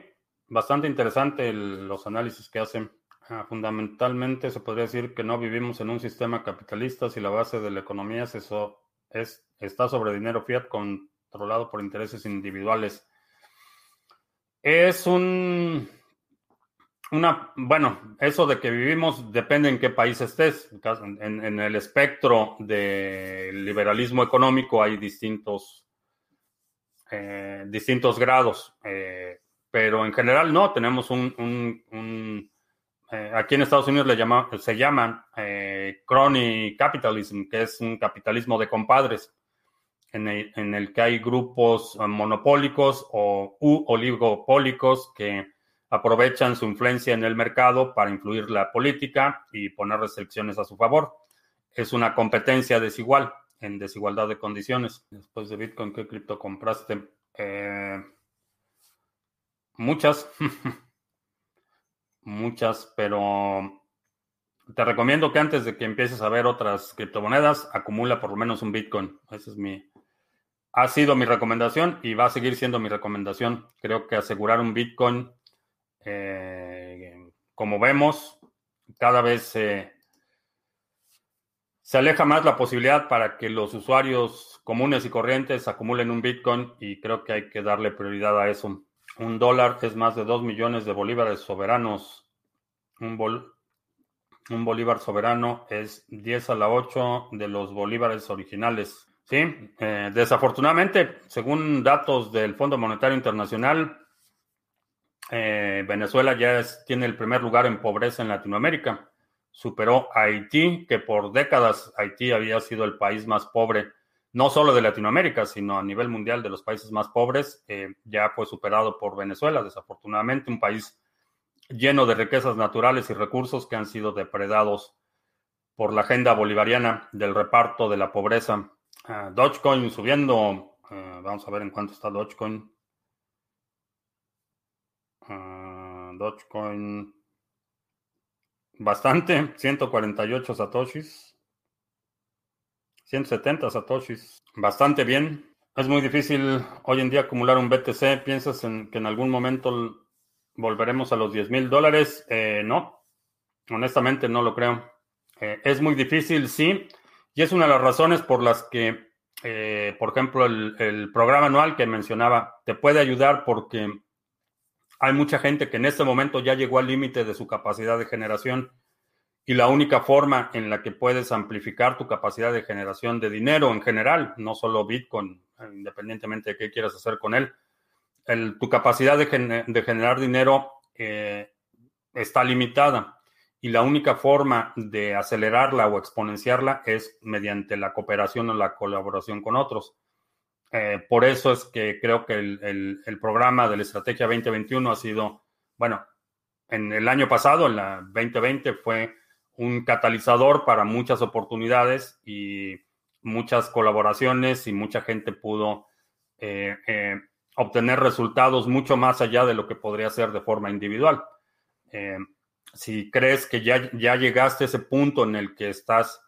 A: bastante interesante los análisis que hace. Ah, fundamentalmente se podría decir que no vivimos en un sistema capitalista si la base de la economía es eso es, está sobre dinero fiat controlado por intereses individuales. Es un, una, bueno, eso de que vivimos depende en qué país estés. En, en el espectro del liberalismo económico hay distintos eh, distintos grados. Eh, pero en general no, tenemos un, aquí en Estados Unidos le llama, se llama crony capitalism, que es un capitalismo de compadres, en el, que hay grupos monopólicos o oligopólicos que aprovechan su influencia en el mercado para influir la política y poner restricciones a su favor. Es una competencia desigual en desigualdad de condiciones. Después de Bitcoin, ¿qué cripto compraste? Eh, muchas. muchas, pero te recomiendo que antes de que empieces a ver otras criptomonedas, acumula por lo menos un Bitcoin. Esa es mi. Ha sido mi recomendación y va a seguir siendo mi recomendación. Creo que asegurar un Bitcoin, eh, como vemos, cada vez se se aleja más la posibilidad para que los usuarios comunes y corrientes acumulen un Bitcoin y creo que hay que darle prioridad a eso. Un dólar es más de 2 millones de bolívares soberanos. Un, un bolívar soberano es 10 a la 8 de los bolívares originales. Sí, eh, desafortunadamente, según datos del Fondo Monetario Internacional, eh, Venezuela ya tiene el primer lugar en pobreza en Latinoamérica superó Haití, que por décadas Haití había sido el país más pobre, no solo de Latinoamérica, sino a nivel mundial de los países más pobres, eh, ya fue superado por Venezuela, desafortunadamente, un país lleno de riquezas naturales y recursos que han sido depredados por la agenda bolivariana del reparto de la pobreza. Uh, Dogecoin subiendo, uh, vamos a ver en cuánto está Dogecoin. Uh, Dogecoin Bastante, 148 satoshis. 170 satoshis. Bastante bien. Es muy difícil hoy en día acumular un BTC. ¿Piensas en que en algún momento volveremos a los 10 mil dólares? Eh, no, honestamente no lo creo. Eh, es muy difícil, sí. Y es una de las razones por las que, eh, por ejemplo, el programa anual que mencionaba te puede ayudar porque hay mucha gente que en este momento ya llegó al límite de su capacidad de generación y la única forma en la que puedes amplificar tu capacidad de generación de dinero en general, no solo Bitcoin, independientemente de qué quieras hacer con él, tu capacidad de, generar dinero eh, está limitada y la única forma de acelerarla o exponenciarla es mediante la cooperación o la colaboración con otros. Eh, por eso es que creo que el, programa de la Estrategia 2021 ha sido, bueno, en el año pasado, en la 2020, fue un catalizador para muchas oportunidades y muchas colaboraciones y mucha gente pudo eh, eh, obtener resultados mucho más allá de lo que podría ser de forma individual. si crees que ya, ya llegaste a ese punto en el que estás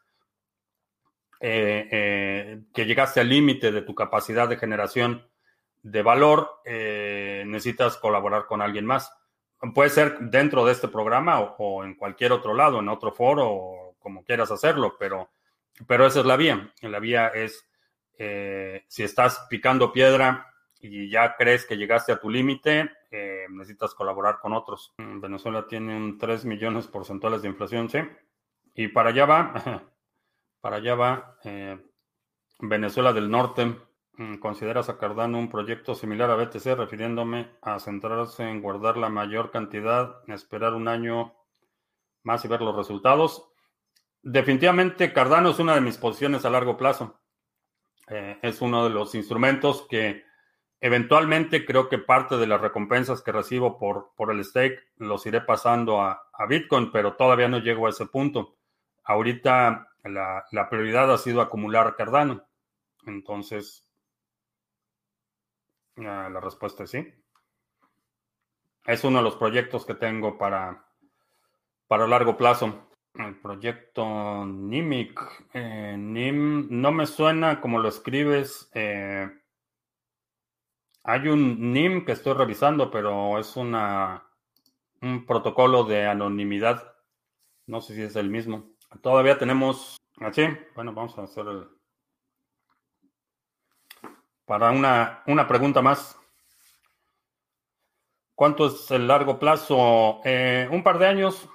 A: eh, eh, que llegaste al límite de tu capacidad de generación de valor, eh, necesitas colaborar con alguien más. Puede ser dentro de este programa o, en cualquier otro lado, en otro foro, como quieras hacerlo, pero, pero esa es la vía. La vía es, si estás picando piedra y ya crees que llegaste a tu límite, necesitas colaborar con otros. Venezuela tiene un 3 millones porcentuales de inflación, sí. Y para allá va, Para allá va eh, Venezuela del Norte. Mm, ¿Consideras a Cardano un proyecto similar a BTC, refiriéndome a centrarse en guardar la mayor cantidad, esperar un año más y ver los resultados? Definitivamente Cardano es una de mis posiciones a largo plazo. Eh, es uno de los instrumentos que eventualmente creo que parte de las recompensas que recibo por, por el stake los iré pasando a, a Bitcoin, pero todavía no llego a ese punto. Ahorita la, prioridad ha sido acumular Cardano. Entonces, la respuesta es sí. Es uno de los proyectos que tengo para, para largo plazo. El proyecto NIMIC. Eh, NIM no me suena como lo escribes. Eh, hay un NIM que estoy revisando, pero es una, un protocolo de anonimidad. No sé si es el mismo. Todavía tenemos, así, bueno, vamos a hacer el, para una, una pregunta más. ¿Cuánto es el largo plazo? Eh, un par de años.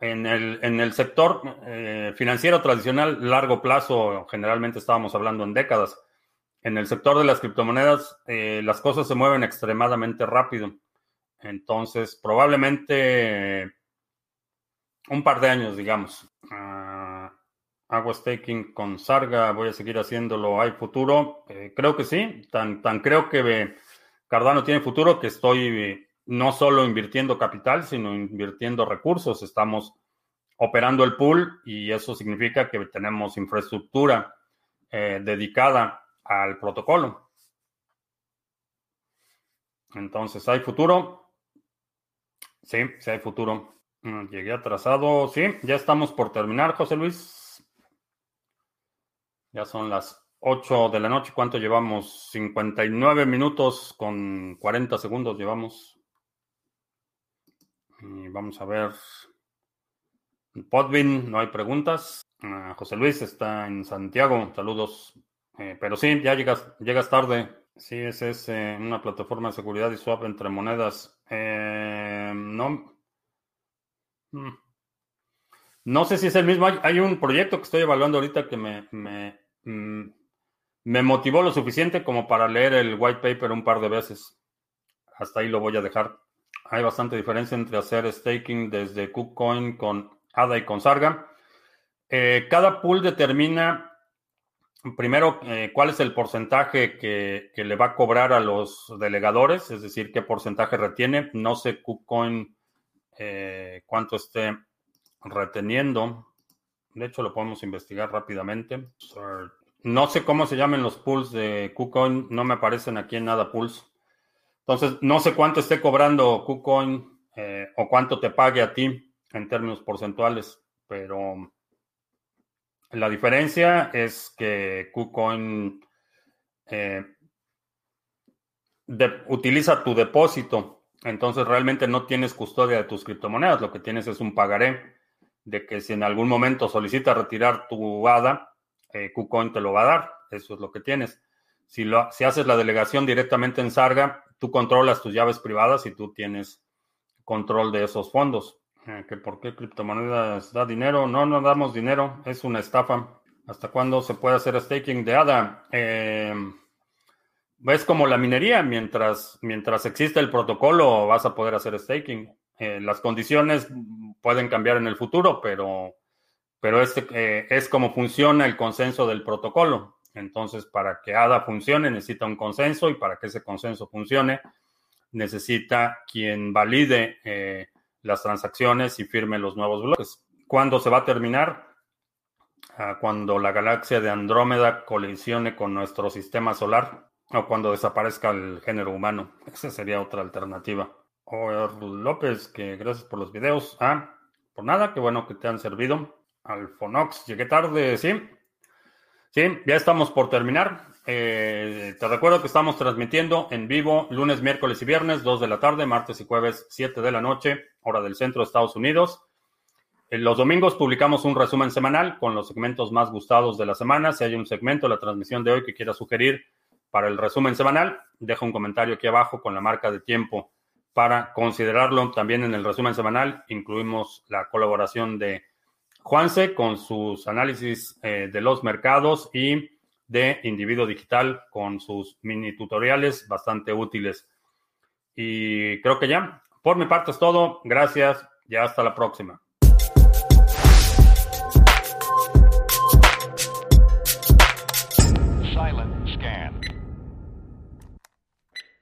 A: En el, en el sector eh, financiero tradicional, largo plazo, generalmente estábamos hablando en décadas. en el sector de las criptomonedas eh, las cosas se mueven extremadamente rápido. Entonces, probablemente un par de años, digamos. Uh, hago staking con Sarga, voy a seguir haciéndolo. ¿Hay futuro? Eh, creo que sí. Tan, tan creo que Cardano tiene futuro que estoy no solo invirtiendo capital, sino invirtiendo recursos. Estamos operando el pool y eso significa que tenemos infraestructura eh, dedicada al protocolo. Entonces, ¿hay futuro? Sí, sí hay futuro. Mm, llegué atrasado. Sí, ya estamos por terminar, José Luis. Ya son las 8 de la noche. ¿Cuánto llevamos? 59 minutos con 40 segundos llevamos. Y vamos a ver. Podvin, no hay preguntas. Ah, José Luis está en Santiago. Saludos. Eh, pero sí, ya llegas, llegas tarde. Sí, ese es eh, una plataforma de seguridad y swap entre monedas. Eh, no. Hmm. No sé si es el mismo. Hay, un proyecto que estoy evaluando ahorita que me, mm, me motivó lo suficiente como para leer el white paper un par de veces. Hasta ahí lo voy a dejar. Hay bastante diferencia entre hacer staking desde KuCoin con ADA y con Sarga. Eh, cada pool determina primero eh, cuál es el porcentaje que, le va a cobrar a los delegadores, es decir, qué porcentaje retiene. No sé KuCoin eh, cuánto esté reteniendo. De hecho, lo podemos investigar rápidamente. No sé cómo se llaman los pools de KuCoin, no me aparecen aquí en nada pools. Entonces, no sé cuánto esté cobrando KuCoin eh, o cuánto te pague a ti en términos porcentuales, pero la diferencia es que KuCoin eh, utiliza tu depósito, entonces realmente no tienes custodia de tus criptomonedas, lo que tienes es un pagaré de que si en algún momento solicitas retirar tu ADA, eh, KuCoin te lo va a dar, eso es lo que tienes. Si, lo, si haces la delegación directamente en Sarga, tú controlas tus llaves privadas y tú tienes control de esos fondos. Eh, ¿Que ¿Por qué criptomonedas da dinero? No, no damos dinero, es una estafa. ¿Hasta cuándo se puede hacer staking de ADA? Eh, es como la minería, mientras, mientras existe el protocolo vas a poder hacer staking. Eh, las condiciones pueden cambiar en el futuro, pero, pero este, eh, es como funciona el consenso del protocolo. Entonces, para que ADA funcione, necesita un consenso y para que ese consenso funcione, necesita quien valide eh, las transacciones y firme los nuevos bloques. ¿Cuándo se va a terminar? Ah, cuando la galaxia de Andrómeda colisione con nuestro sistema solar o cuando desaparezca el género humano. Esa sería otra alternativa. O López, que gracias por los videos. Ah, por nada, qué bueno que te han servido. Alfonox, llegué tarde, sí. Sí, ya estamos por terminar. Eh, te recuerdo que estamos transmitiendo en vivo lunes, miércoles y viernes, 2 de la tarde, martes y jueves, 7 de la noche, hora del centro de Estados Unidos. En los domingos publicamos un resumen semanal con los segmentos más gustados de la semana. Si hay un segmento la transmisión de hoy que quiera sugerir para el resumen semanal, deja un comentario aquí abajo con la marca de tiempo para considerarlo. También en el resumen semanal incluimos la colaboración de Juanse con sus análisis eh, de los mercados y de individuo digital con sus mini tutoriales bastante útiles. Y creo que ya, por mi parte es todo. Gracias y hasta la próxima.